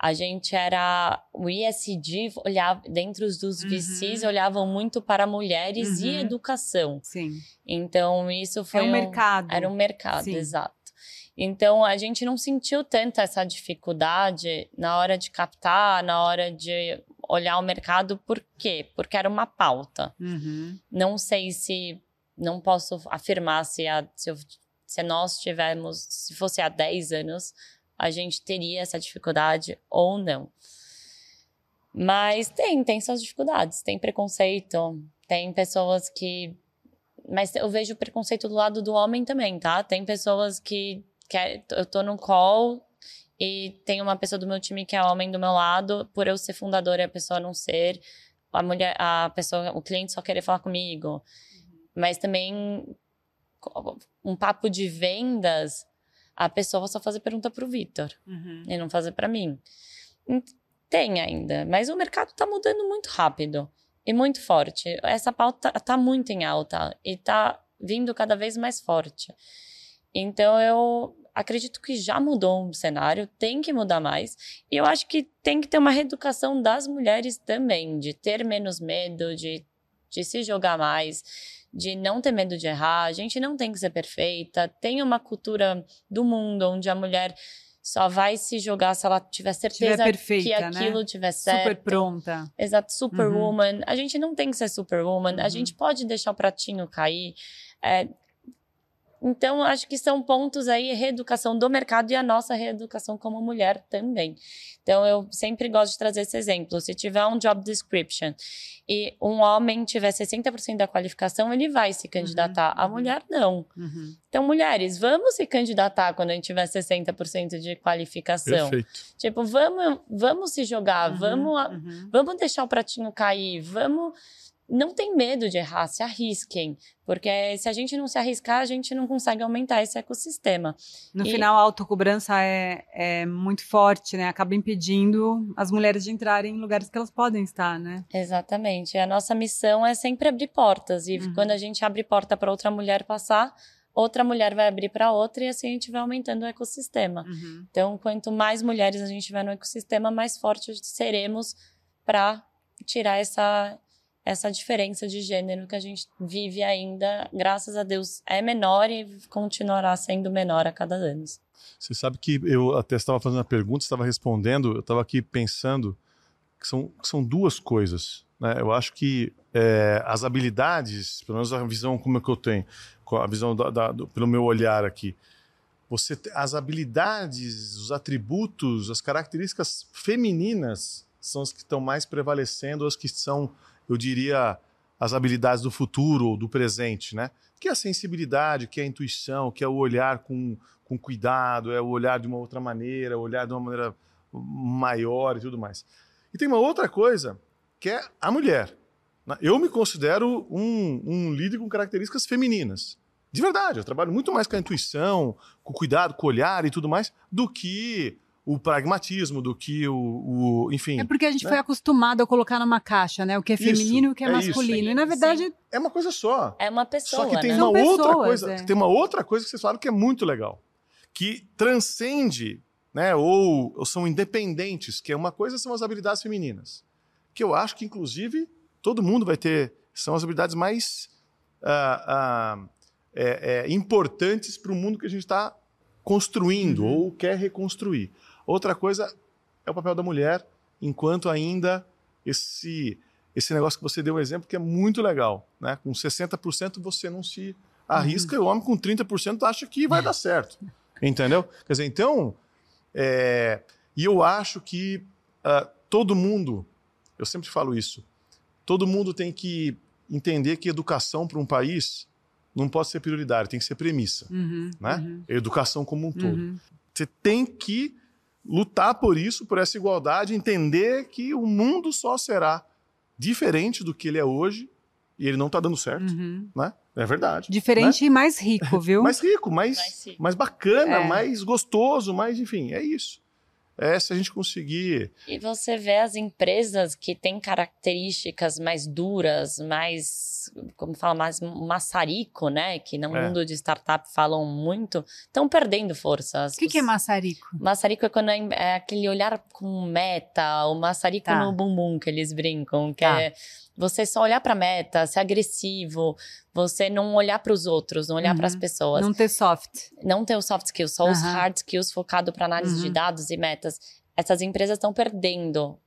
a gente era o ISD olhava dentro dos VCs uhum. olhavam muito para mulheres uhum. e educação. Sim. Então isso foi é um, um mercado. Era um mercado, Sim. exato. Então a gente não sentiu tanto essa dificuldade na hora de captar, na hora de olhar o mercado, por quê? Porque era uma pauta. Uhum. Não sei se não posso afirmar se, a, se, eu, se nós tivemos, se fosse há 10 anos, a gente teria essa dificuldade ou não. Mas tem, tem suas dificuldades, tem preconceito, tem pessoas que. Mas eu vejo preconceito do lado do homem também, tá? Tem pessoas que. que é, eu tô num call e tem uma pessoa do meu time que é homem do meu lado, por eu ser fundadora e a pessoa não ser, a mulher, a pessoa, o cliente só querer falar comigo. Uhum. Mas também um papo de vendas a pessoa só fazer pergunta para o Vitor uhum. e não fazer para mim. Tem ainda, mas o mercado está mudando muito rápido e muito forte. Essa pauta está muito em alta e está vindo cada vez mais forte. Então eu acredito que já mudou o cenário, tem que mudar mais. E eu acho que tem que ter uma reeducação das mulheres também, de ter menos medo, de, de se jogar mais, de não ter medo de errar, a gente não tem que ser perfeita. Tem uma cultura do mundo onde a mulher só vai se jogar se ela tiver certeza tiver perfeita, que né? aquilo né? tiver certo. Super pronta. Exato, superwoman. Uhum. A gente não tem que ser superwoman, uhum. a gente pode deixar o pratinho cair. É, então, acho que são pontos aí, reeducação do mercado e a nossa reeducação como mulher também. Então, eu sempre gosto de trazer esse exemplo. Se tiver um job description e um homem tiver 60% da qualificação, ele vai se candidatar. Uhum, a mulher, não. Uhum. Então, mulheres, vamos se candidatar quando a gente tiver 60% de qualificação. Perfeito. Tipo, vamos, vamos se jogar, uhum, vamos, uhum. vamos deixar o pratinho cair, vamos não tem medo de errar, se arrisquem, porque se a gente não se arriscar, a gente não consegue aumentar esse ecossistema. No e... final, a autocobrança é, é muito forte, né? Acaba impedindo as mulheres de entrarem em lugares que elas podem estar, né? Exatamente. A nossa missão é sempre abrir portas, e uhum. quando a gente abre porta para outra mulher passar, outra mulher vai abrir para outra e assim a gente vai aumentando o ecossistema. Uhum. Então, quanto mais mulheres a gente tiver no ecossistema, mais fortes seremos para tirar essa essa diferença de gênero que a gente vive ainda, graças a Deus, é menor e continuará sendo menor a cada ano. Você sabe que eu até estava fazendo a pergunta, estava respondendo, eu estava aqui pensando que são, que são duas coisas. Né? Eu acho que é, as habilidades, pelo menos a visão como é que eu tenho, a visão da, da, do, pelo meu olhar aqui, você as habilidades, os atributos, as características femininas são as que estão mais prevalecendo, as que são, eu diria, as habilidades do futuro ou do presente, né? Que é a sensibilidade, que é a intuição, que é o olhar com, com cuidado, é o olhar de uma outra maneira, o olhar de uma maneira maior e tudo mais. E tem uma outra coisa, que é a mulher. Né? Eu me considero um, um líder com características femininas. De verdade, eu trabalho muito mais com a intuição, com o cuidado, com o olhar e tudo mais, do que o pragmatismo, do que o, o enfim. É porque a gente né? foi acostumado a colocar numa caixa, né? O que é feminino e o que é, é masculino. Isso. E na verdade Sim. é uma coisa só. É uma pessoa. Só que tem né? uma São outra pessoas, coisa, é. tem uma outra coisa que vocês falaram que é muito legal, que transcende, né? Ou, ou são independentes, que é uma coisa são as habilidades femininas, que eu acho que inclusive todo mundo vai ter são as habilidades mais uh, uh, é, é, importantes para o mundo que a gente está construindo uhum. ou quer reconstruir. Outra coisa é o papel da mulher, enquanto ainda esse esse negócio que você deu um exemplo que é muito legal, né? Com 60% você não se arrisca uhum. e o homem com 30% acha que vai dar certo, [laughs] entendeu? Quer dizer, então, é, e eu acho que uh, todo mundo, eu sempre falo isso, todo mundo tem que entender que educação para um país não pode ser prioridade, tem que ser premissa. Uhum, né? Uhum. Educação como um todo. Uhum. Você tem que lutar por isso, por essa igualdade, entender que o mundo só será diferente do que ele é hoje e ele não está dando certo, uhum. né? É verdade. Diferente né? e mais rico, viu? mais rico, mais, mais, rico. mais bacana, é. mais gostoso, mais, enfim, é isso é se a gente conseguir. E você vê as empresas que têm características mais duras, mais, como fala, mais maçarico, né? Que no é. mundo de startup falam muito, estão perdendo forças. O que, que, é maçarico? Maçarico é quando é, é aquele olhar com meta, o maçarico tá. no bumbum que eles brincam, que tá. é você só olhar para meta, ser agressivo, você não olhar para os outros, não olhar uhum. para as pessoas. Não ter soft. Não ter os soft skills, só uhum. os hard skills focado para análise uhum. de dados e metas. Essas empresas estão perdendo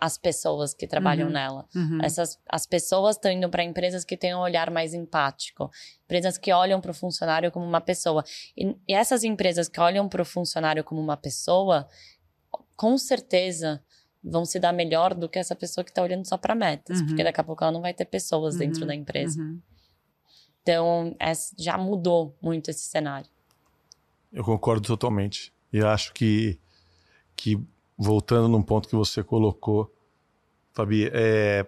as pessoas que trabalham uhum. nela. Uhum. Essas, as pessoas estão indo para empresas que têm um olhar mais empático, empresas que olham para o funcionário como uma pessoa. E, e essas empresas que olham para o funcionário como uma pessoa, com certeza vão se dar melhor do que essa pessoa que está olhando só para metas, uhum. porque daqui a pouco ela não vai ter pessoas uhum. dentro da empresa. Uhum. Então, é, já mudou muito esse cenário. Eu concordo totalmente. E acho que, que voltando num ponto que você colocou, Fabi, é,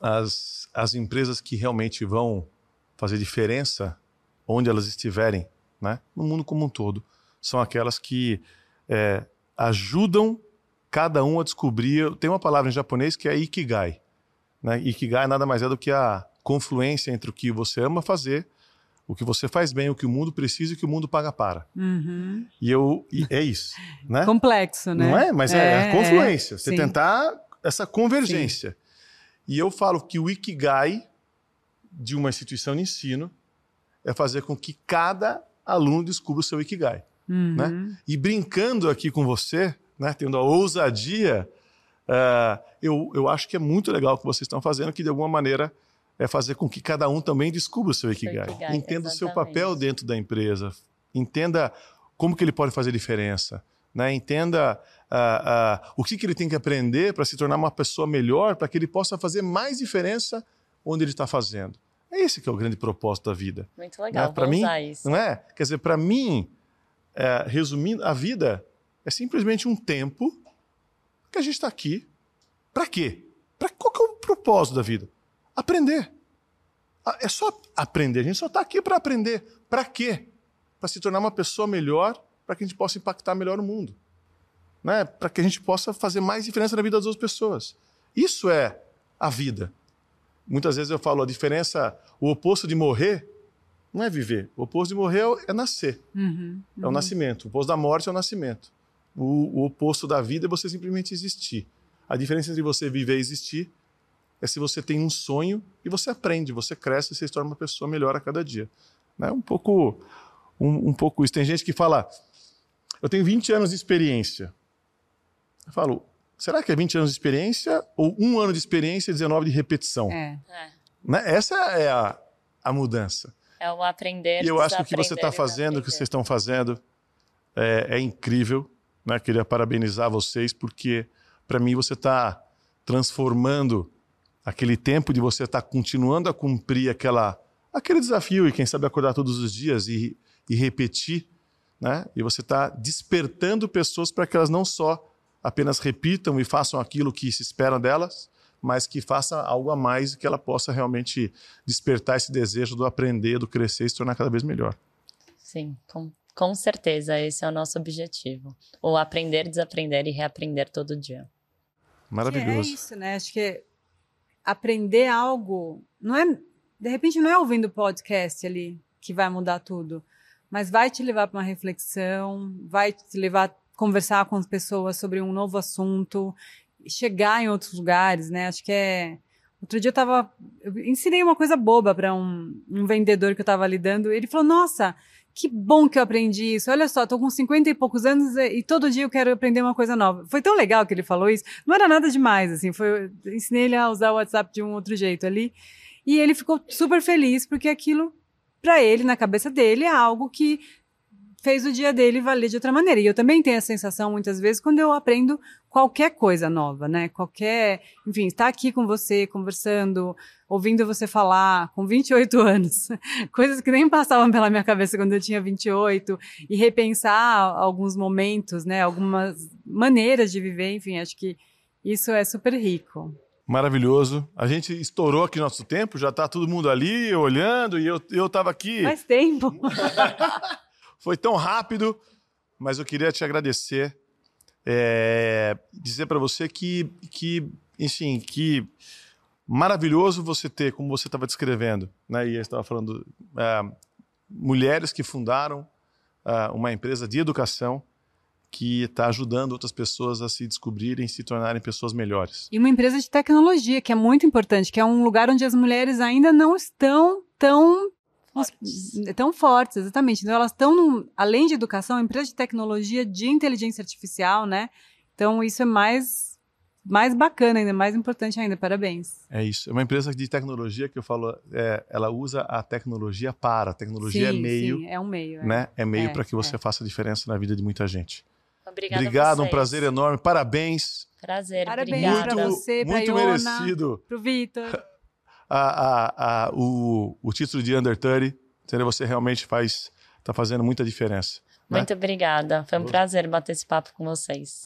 as, as empresas que realmente vão fazer diferença onde elas estiverem, né, no mundo como um todo, são aquelas que é, ajudam cada um a descobrir. Tem uma palavra em japonês que é ikigai. Né? Ikigai nada mais é do que a confluência entre o que você ama fazer, o que você faz bem, o que o mundo precisa e o que o mundo paga para. Uhum. E eu e é isso, [laughs] né? Complexo, né? Não é? Mas é, é a confluência. É, você sim. tentar essa convergência. Sim. E eu falo que o ikigai de uma instituição de ensino é fazer com que cada aluno descubra o seu ikigai, uhum. né? E brincando aqui com você, né, tendo a ousadia, uh, eu, eu acho que é muito legal o que vocês estão fazendo, que de alguma maneira é fazer com que cada um também descubra o seu Ikigai. Ikigai entenda exatamente. o seu papel dentro da empresa, entenda como que ele pode fazer diferença, né? entenda uh, uh, o que, que ele tem que aprender para se tornar uma pessoa melhor, para que ele possa fazer mais diferença onde ele está fazendo. É esse que é o grande propósito da vida. Muito legal, né? para mim, isso. Não é? Quer dizer, para mim, é, resumindo, a vida é simplesmente um tempo que a gente está aqui. Para quê? Para qual que é o propósito da vida? Aprender. Ah, é só aprender. A gente só está aqui para aprender. Para quê? Para se tornar uma pessoa melhor, para que a gente possa impactar melhor o mundo. Né? Para que a gente possa fazer mais diferença na vida das outras pessoas. Isso é a vida. Muitas vezes eu falo a diferença, o oposto de morrer não é viver. O oposto de morrer é nascer. Uhum, uhum. É o nascimento. O oposto da morte é o nascimento. O, o oposto da vida é você simplesmente existir. A diferença entre você viver e existir é se você tem um sonho e você aprende, você cresce e você se torna uma pessoa melhor a cada dia. Né? Um pouco um, um pouco isso. Tem gente que fala, eu tenho 20 anos de experiência. Eu falo, será que é 20 anos de experiência ou um ano de experiência e 19 de repetição? É. é. Né? Essa é a, a mudança. É o aprender. E eu acho que o que você está fazendo, o que vocês estão fazendo, é, é incrível. Né? Queria parabenizar vocês, porque para mim você está transformando aquele tempo de você estar tá continuando a cumprir aquela, aquele desafio e quem sabe acordar todos os dias e, e repetir, né? E você está despertando pessoas para que elas não só apenas repitam e façam aquilo que se espera delas, mas que faça algo a mais e que ela possa realmente despertar esse desejo do aprender, do crescer e se tornar cada vez melhor. Sim, com, com certeza esse é o nosso objetivo. O aprender, desaprender e reaprender todo dia. Maravilhoso. Que é isso, né? Acho que aprender algo não é, de repente não é ouvindo podcast ali que vai mudar tudo, mas vai te levar para uma reflexão, vai te levar a conversar com as pessoas sobre um novo assunto, chegar em outros lugares, né? Acho que é Outro dia eu tava. Eu ensinei uma coisa boba para um, um vendedor que eu tava lidando. Ele falou: Nossa, que bom que eu aprendi isso. Olha só, tô com 50 e poucos anos e, todo dia eu quero aprender uma coisa nova. Foi tão legal que ele falou isso. Não era nada demais, assim. Foi, ensinei ele a usar o WhatsApp de um outro jeito ali. E ele ficou super feliz porque aquilo, para ele, na cabeça dele, é algo que fez o dia dele valer de outra maneira. E eu também tenho a sensação, muitas vezes, quando eu aprendo qualquer coisa nova, né? Qualquer, enfim, estar aqui com você, conversando, ouvindo você falar, com 28 anos, [laughs] coisas que nem passavam pela minha cabeça quando eu tinha 28, e repensar alguns momentos, né? Algumas maneiras de viver, enfim, acho que isso é super rico. Maravilhoso. A gente estourou aqui nosso tempo, já está todo mundo ali olhando e eu, eu tava aqui. Faz tempo. [laughs] Foi tão rápido, mas eu queria te agradecer. É, dizer para você que, que, enfim, que maravilhoso você ter, como você estava descrevendo, né? E estava falando, é, mulheres que fundaram é, uma empresa de educação que está ajudando outras pessoas a se descobrirem, se tornarem pessoas melhores. E uma empresa de tecnologia que é muito importante, que é um lugar onde as mulheres ainda não estão tão fortes. tão fortes, exatamente. Então elas estão, além de educação, empresa de tecnologia de inteligência artificial, né? Então isso é mais mais bacana ainda, mais importante ainda. Parabéns. É isso. É uma empresa de tecnologia que eu falo, é, ela usa a tecnologia para. A tecnologia é sim, é meio. Sim, é um meio. É. Né? É meio é, para que você é. faça diferença na vida de muita gente. Obrigada Obrigado, um prazer enorme. Parabéns. Prazer, Parabéns para você, para Muito Iona, merecido. para o Vitor. [laughs] A, a, o, o título de Under 30 Entendeu? Você realmente faz, está fazendo muita diferença. Muito né? obrigada. Foi um prazer bater esse papo com vocês.